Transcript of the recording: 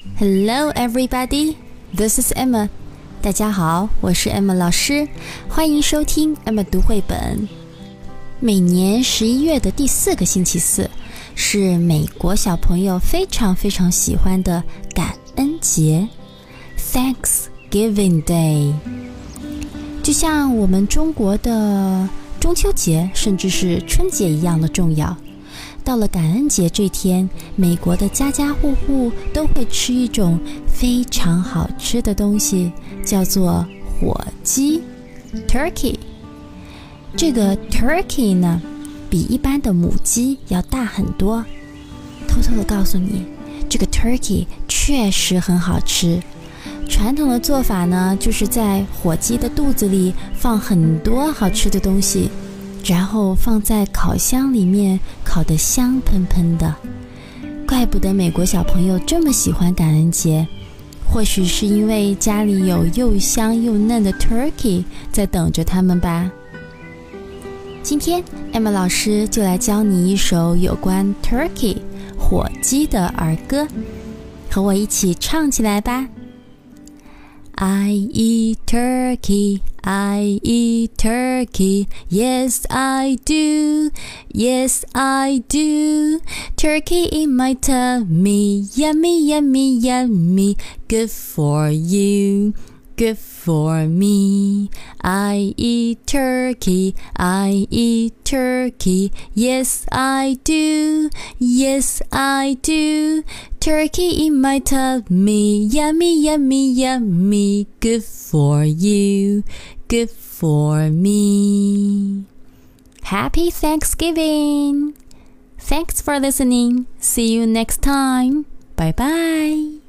Hello, everybody. This is Emma. 大家好，我是 Emma 老师，欢迎收听 Emma 读绘本。每年十一月的第四个星期四是美国小朋友非常非常喜欢的感恩节 （Thanksgiving Day），就像我们中国的中秋节，甚至是春节一样的重要。到了感恩节这天，美国的家家户户都会吃一种非常好吃的东西，叫做火鸡 （turkey）。这个 turkey 呢，比一般的母鸡要大很多。偷偷的告诉你，这个 turkey 确实很好吃。传统的做法呢，就是在火鸡的肚子里放很多好吃的东西。然后放在烤箱里面烤得香喷喷的，怪不得美国小朋友这么喜欢感恩节，或许是因为家里有又香又嫩的 turkey 在等着他们吧。今天 Emma 老师就来教你一首有关 turkey 火鸡的儿歌，和我一起唱起来吧。I eat turkey, I eat turkey. Yes, I do. Yes, I do. Turkey in my tummy. Yummy, yummy, yummy. Good for you good for me. I eat turkey, I eat turkey. Yes, I do. Yes, I do. Turkey in my tummy. Yummy, yummy, yummy. Good for you. Good for me. Happy Thanksgiving! Thanks for listening. See you next time. Bye bye.